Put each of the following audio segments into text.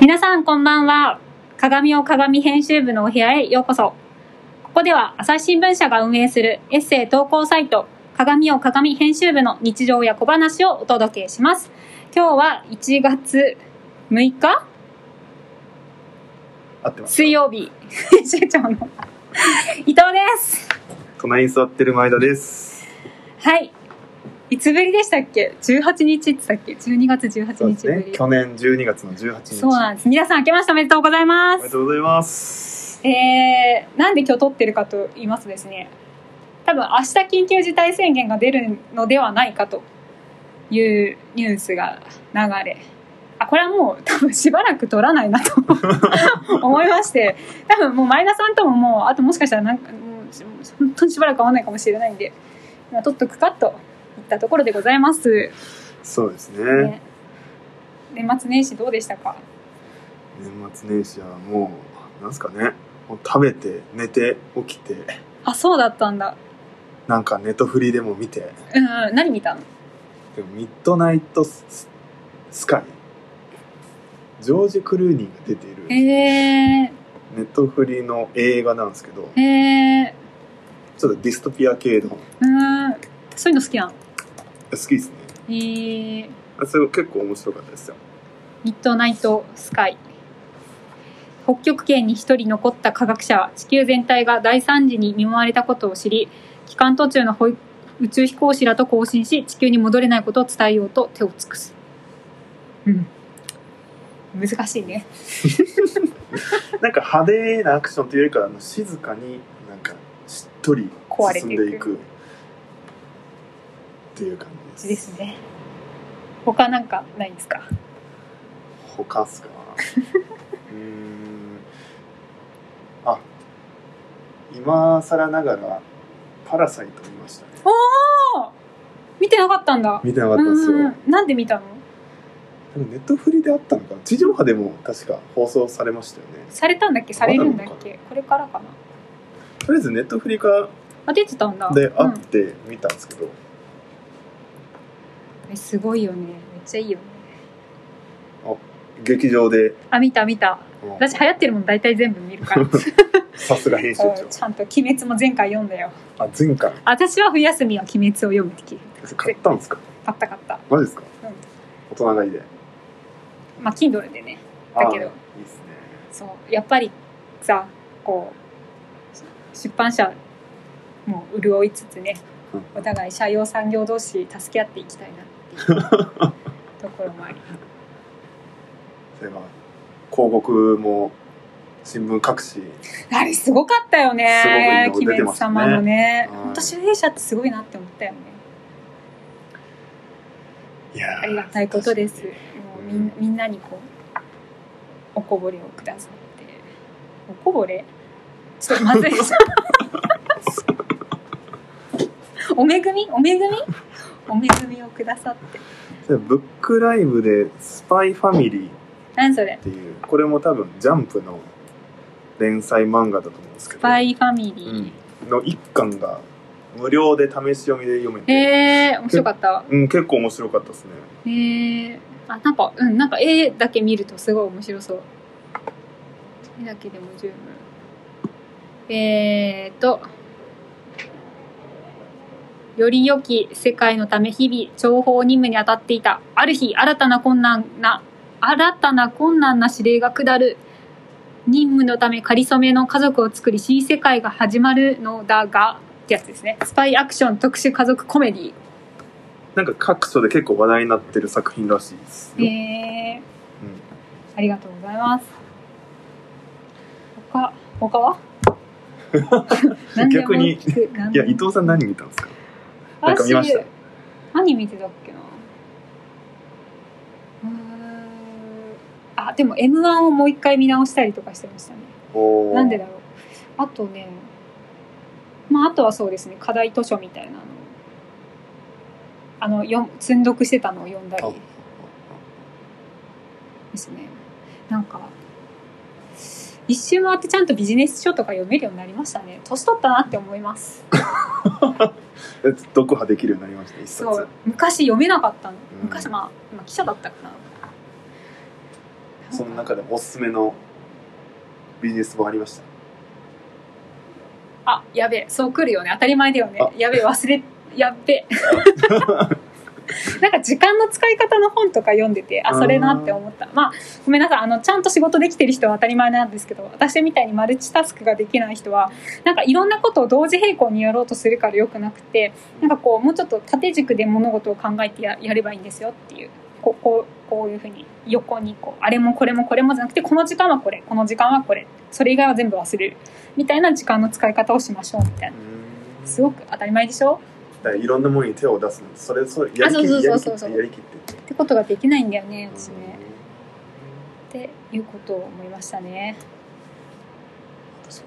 皆さんこんばんは。鏡を鏡編集部のお部屋へようこそ。ここでは朝日新聞社が運営するエッセイ投稿サイト、鏡を鏡編集部の日常や小話をお届けします。今日は1月6日？合ってます 水曜日、編集長の伊藤です。隣に座ってる前田ですはい。いつぶりでしたっけ ?18 日って言ったっけ ?12 月18そうです日ぶり。ね去年12月の18日そうなんです。皆さん明けましておめでとうございます。おめでとうございますえー、なんで今日撮ってるかと言いますとですね、多分明日緊急事態宣言が出るのではないかというニュースが流れ、あ、これはもう多分しばらく撮らないなと 思いまして、多分もう前田さんとももう、あともしかしたらなんか、もう本当にしばらく会わないかもしれないんで、今撮っとくかといったところでございます。そうですね。ね、年末年始どうでしたか？年末年始はもうなんすかね。もう食べて寝て起きて。あ、そうだったんだ。なんかネットフリでも見て。うんうん、何見たの？でもミッドナイトススカイ。ジョージ・クルーニーが出ているへえネットフリの映画なんですけどえちょっとディストピア系の。うん、そういうの好きなの？きですね。えー、あそれ結構面白かったですよ。ミッドナイトスカイ。北極圏に一人残った科学者は地球全体が大惨事に見舞われたことを知り帰還途中の保育宇宙飛行士らと交信し地球に戻れないことを伝えようと手を尽くす。うん。難しいね。なんか派手なアクションというよりかはあの静かになんかしっとり壊れていく。進んでいくっていう感じでですすね。他なんかないですか？他っすか？うーん。あ今更ながらパラサイト見ましたね。おお見てなかったんだ。見てなかったんですよ。うんなんで見たの？でもネットフリであったのか。な地上波でも確か放送されましたよね。されたんだっけ？されるんだっけ？これからかな。とりあえずネットフリかあ出てたんだ。であうん。って見たんですけど、えすごいよね。めっちゃいいよね。劇場で。あ見た見た。うん。私流行ってるもん大体全部見るから。さすが編集長。ちゃんと「鬼滅」も前回読んだよ。あ前回。私は冬休みは「鬼滅」を読むって聞いて。買ったんですか？買った買った。マジですか、うん。大人買いで。まあ Kindle でね。だけど。いいですね。そう。やっぱりさこう出版社も潤いつつねうん。お互い社用産業同士助け合っていきたいなっていうところもあり。それは広告も新聞各紙あれすごかったよね鬼滅様のね。はい本当主演者ってすごいなって思ったよね。いやーありがたいことです。もうみんうん。みんなにこうおこぼれをくださって。おこぼれ？ちょっとまずい。お恵み？お恵み？お恵みをくださって。ブックライブで「スパイファミリー」っ何それ？ていう。これも多分ジャンプの連載漫画だと思うんですけど。スパイファミリうん。の一巻が無料で試し読みで読めー、て、へえ面白かった。うん、結構面白かったですね。へえあなんかうんなんか絵だけ見るとすごい面白そう。絵だけでも十分。えーとより良き世界のため日々情報任務に当たっていた。ある日新たな困難な新たな困難な指令が下る任務のため仮初めの家族を作り新世界が始まるのだがってやつですね。スパイアクション特殊家族コメディなんか各所で結構話題になってる作品らしいですよ、へえありがとうございます。他、他は？逆にいや伊藤さん何見たんですか？なんか見ました私何見てたっけなうーんあ、でも M1 をもう一回見直したりとかしてましたね。なんでだろう。あとね、まああとはそうですね、課題図書みたいなの。あの、よ積んどくしてたのを読んだりあですね。なんか、一周回ってちゃんとビジネス書とか読めるようになりましたね。年取ったなって思います。え読破できるようになりました一冊そう。昔読めなかったの。うん昔、まあ、まあ、記者だったかな。そその中でもおすすめのビジネス本ありました？あやべえそう来るよね当たり前だよねあやべえ忘れやっべえ なんか時間の使い方の本とか読んでてあそれなって思った。まあごめんなさい。あのちゃんと仕事できてる人は当たり前なんですけど私みたいにマルチタスクができない人はなんかいろんなことを同時並行にやろうとするからよくなくてなんかこうもうちょっと縦軸で物事を考えてややればいいんですよっていう。こうこうこういうふうに横にこうあれもこれもこれもじゃなくてこの時間はこれこの時間はこれそれ以外は全部忘れる。みたいな時間の使い方をしましょうみたいな。すごく当たり前でしょ？いろんなものに手を出すの。それそれやりきってやりきって。ってことができないんだよね私ね。っていうことを思いましたね。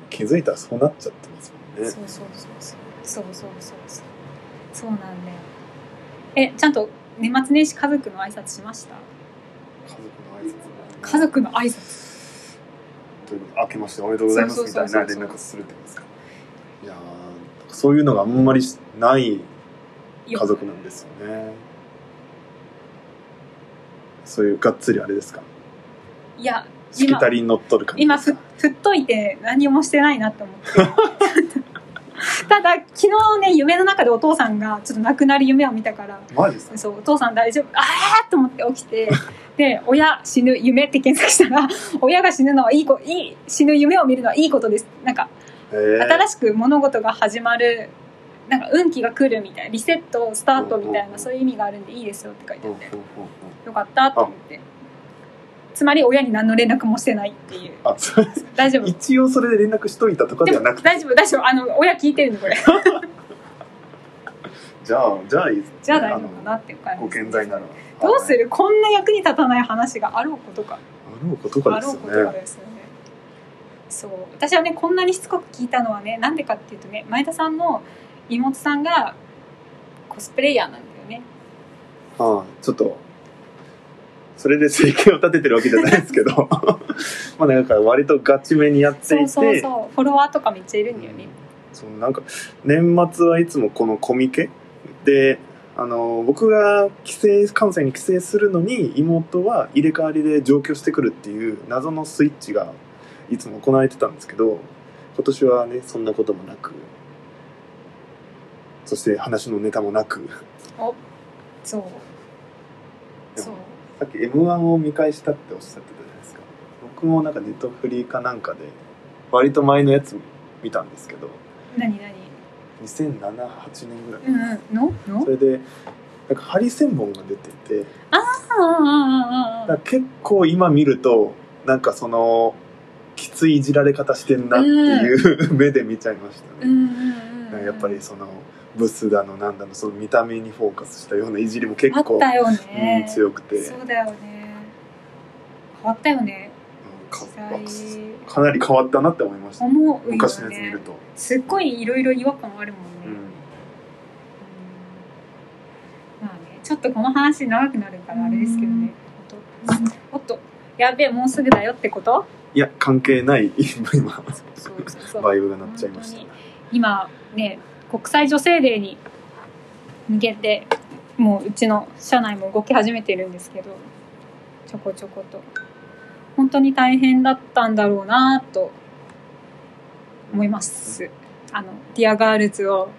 気づいたらそうなっちゃってますもんね。そうそうそうそう。そうそうそう。そうそうなんだよ。えちゃんと年末年始家族の挨拶しました？家族の挨拶。家族の挨拶。というこ明けましておめでとうございますみたいな連絡するってことですか？いやーそういうのがあんまりない家族なんですよね。そういうがっつりあれですか？いやしきたりに乗っとる感じ今ふ振っといて何もしてないなって思って。ただ昨日ね夢の中でお父さんがちょっと亡くなる夢を見たから。そうお父さん大丈夫。ああと思って起きて。で親死ぬ夢って検索したら親が死ぬのはいいこいい死ぬ夢を見るのはいいことです。なんか新しく物事が始まるなんか運気が来るみたいなリセットスタートみたいなそういう意味があるんでいいですよって書いてあって。よかったと思って。つまり親に何の連絡もしてないっていう。あそうです大丈夫。一応それで連絡しといたとかではなくて。大丈夫。大丈夫。あの親聞いてるのこれ。じゃあじゃあいいですね。じゃあ大丈夫かなっていう感じご健在ならどうする？るこんな役に立たない話があろうことか。あろうことかですよねそう。私はねこんなにしつこく聞いたのはねなんでかっていうとね前田さんの妹さんがコスプレイヤーなんだよね。ああちょっとそれで生計を立ててるわけじゃないですけど。まあねだから割とガチめにやっていて。そうそうそう。フォロワーとかめっちゃいるんだよね。そうなんか年末はいつもこのコミケ？であの僕が帰省関西に帰省するのに妹は入れ替わりで上京してくるっていう謎のスイッチがいつも行われてたんですけど今年はねそんなこともなくそして話のネタもなく。そう。そう。さっき m 1を見返したっておっしゃってたじゃないですか。僕もなんかネットフリーかなんかで割と前のやつ見たんですけど何何？2007、8年ぐらい、うんうん。の？の？それでなんかハリセンボンが出ててああ結構今見るとなんかそのきついいじられ方してんなっていう、目で見ちゃいましたね、やっぱりそのブスだのなんだのその見た目にフォーカスしたようないじりも結構、強くて、そうだよね。変わったよね。うんかなり変わったなって思いました。ね。昔のやつ見ると、すっごいいろいろ違和感あるもんね、うん。うん。まあねちょっとこの話長くなるからあれですけどね。おっとおっとやべえもうすぐだよってこと？いや関係ない。今バイブが鳴っちゃいました。本当に今ね国際女性デーに向けてもううちの社内も動き始めてるんですけどちょこちょこと。本当に大変だったんだろうなと思います。あの Dear Girls を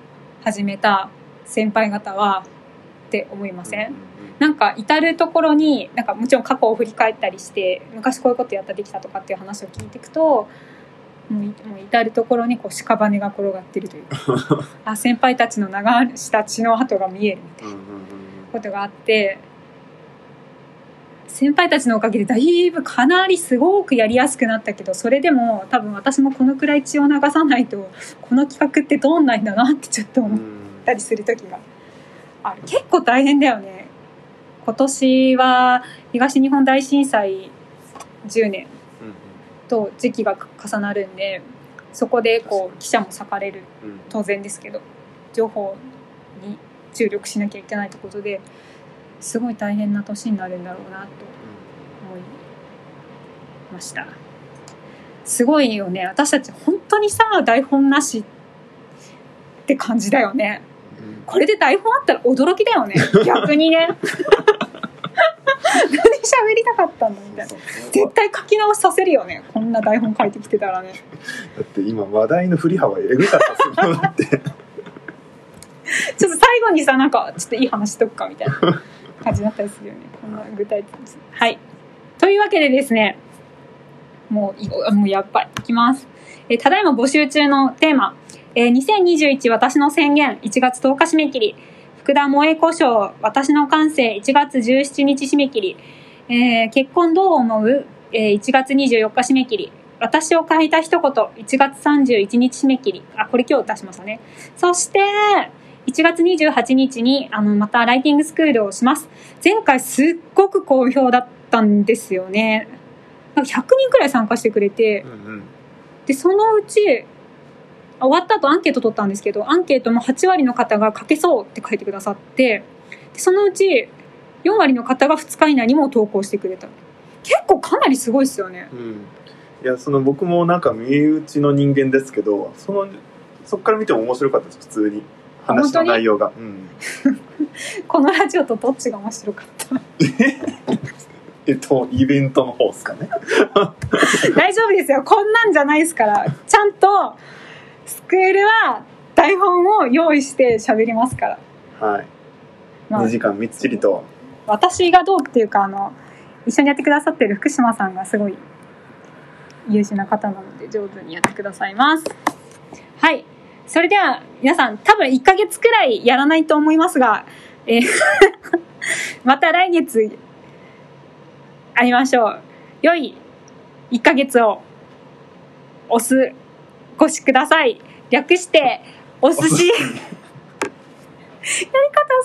始めた先輩方はって思いません、うんなんか至る所になんかもちろん過去を振り返ったりして昔こういうことやったらできたとかっていう話を聞いていくともういもう至る所にこう屍が転がってるというか あ先輩たちの流した血の跡が見えるみたいなことがあって先輩たちのおかげでだいぶかなりすごくやりやすくなったけどそれでも多分私もこのくらい血を流さないとこの企画って通んないんだなってちょっと思ったりする時がある結構大変だよね。今年は東日本大震災10年と時期が重なるんでそこでこう記者も割かれる当然ですけど情報に注力しなきゃいけないってことですごい大変な年になるんだろうなと思いました。すごいよね。私たち本当にさ台本なしって感じだよね。これで台本あったら驚きだよね。逆にね。何喋りたかったんだみたいな。絶対書き直しさせるよね。こんな台本書いてきてたらね。だって今話題の振り幅えぐかったするよだって。ちょっと最後にさなんかちょっといい話しとくかみたいな 感じになったりするよね。こんな具体的に。はい。というわけでですねもういもうやっぱりいきます、えーただいま募集中のテーマ、えー2021私の宣言1月10日締め切り。福田萌子賞私の感性1月17日締め切り、えー結婚どう思う、えー1月24日締め切り。私を変えた一言1月31日締め切り。あこれ今日出しましたね。そして1月28日にあのまたライティングスクールをします。前回すっごく好評だったんですよね。なんか100人くらい参加してくれて。うんうん。でそのうちあ終わった後アンケート取ったんですけどアンケートも8割の方が書けそうって書いてくださってでそのうち4割の方が2日以内にも投稿してくれた。結構かなりすごいですよね。うん。いやその僕もなんか身内の人間ですけどそのそっから見ても面白かったです普通に。話の内容が、うん、このラジオとどっちが面白かった？えっとイベントの方ですかね。大丈夫ですよ。こんなんじゃないですから。ちゃんとスクールは台本を用意して喋りますから、はい、まあ。2時間みっちりと。私がどうっていうかあの一緒にやってくださってる福島さんがすごい優秀な方なので上手にやってくださいます。はい。それでは皆さん多分1ヶ月くらいやらないと思いますが、えー また来月会いましょう。良い1ヶ月をお過ごしください。略してお寿司。やり方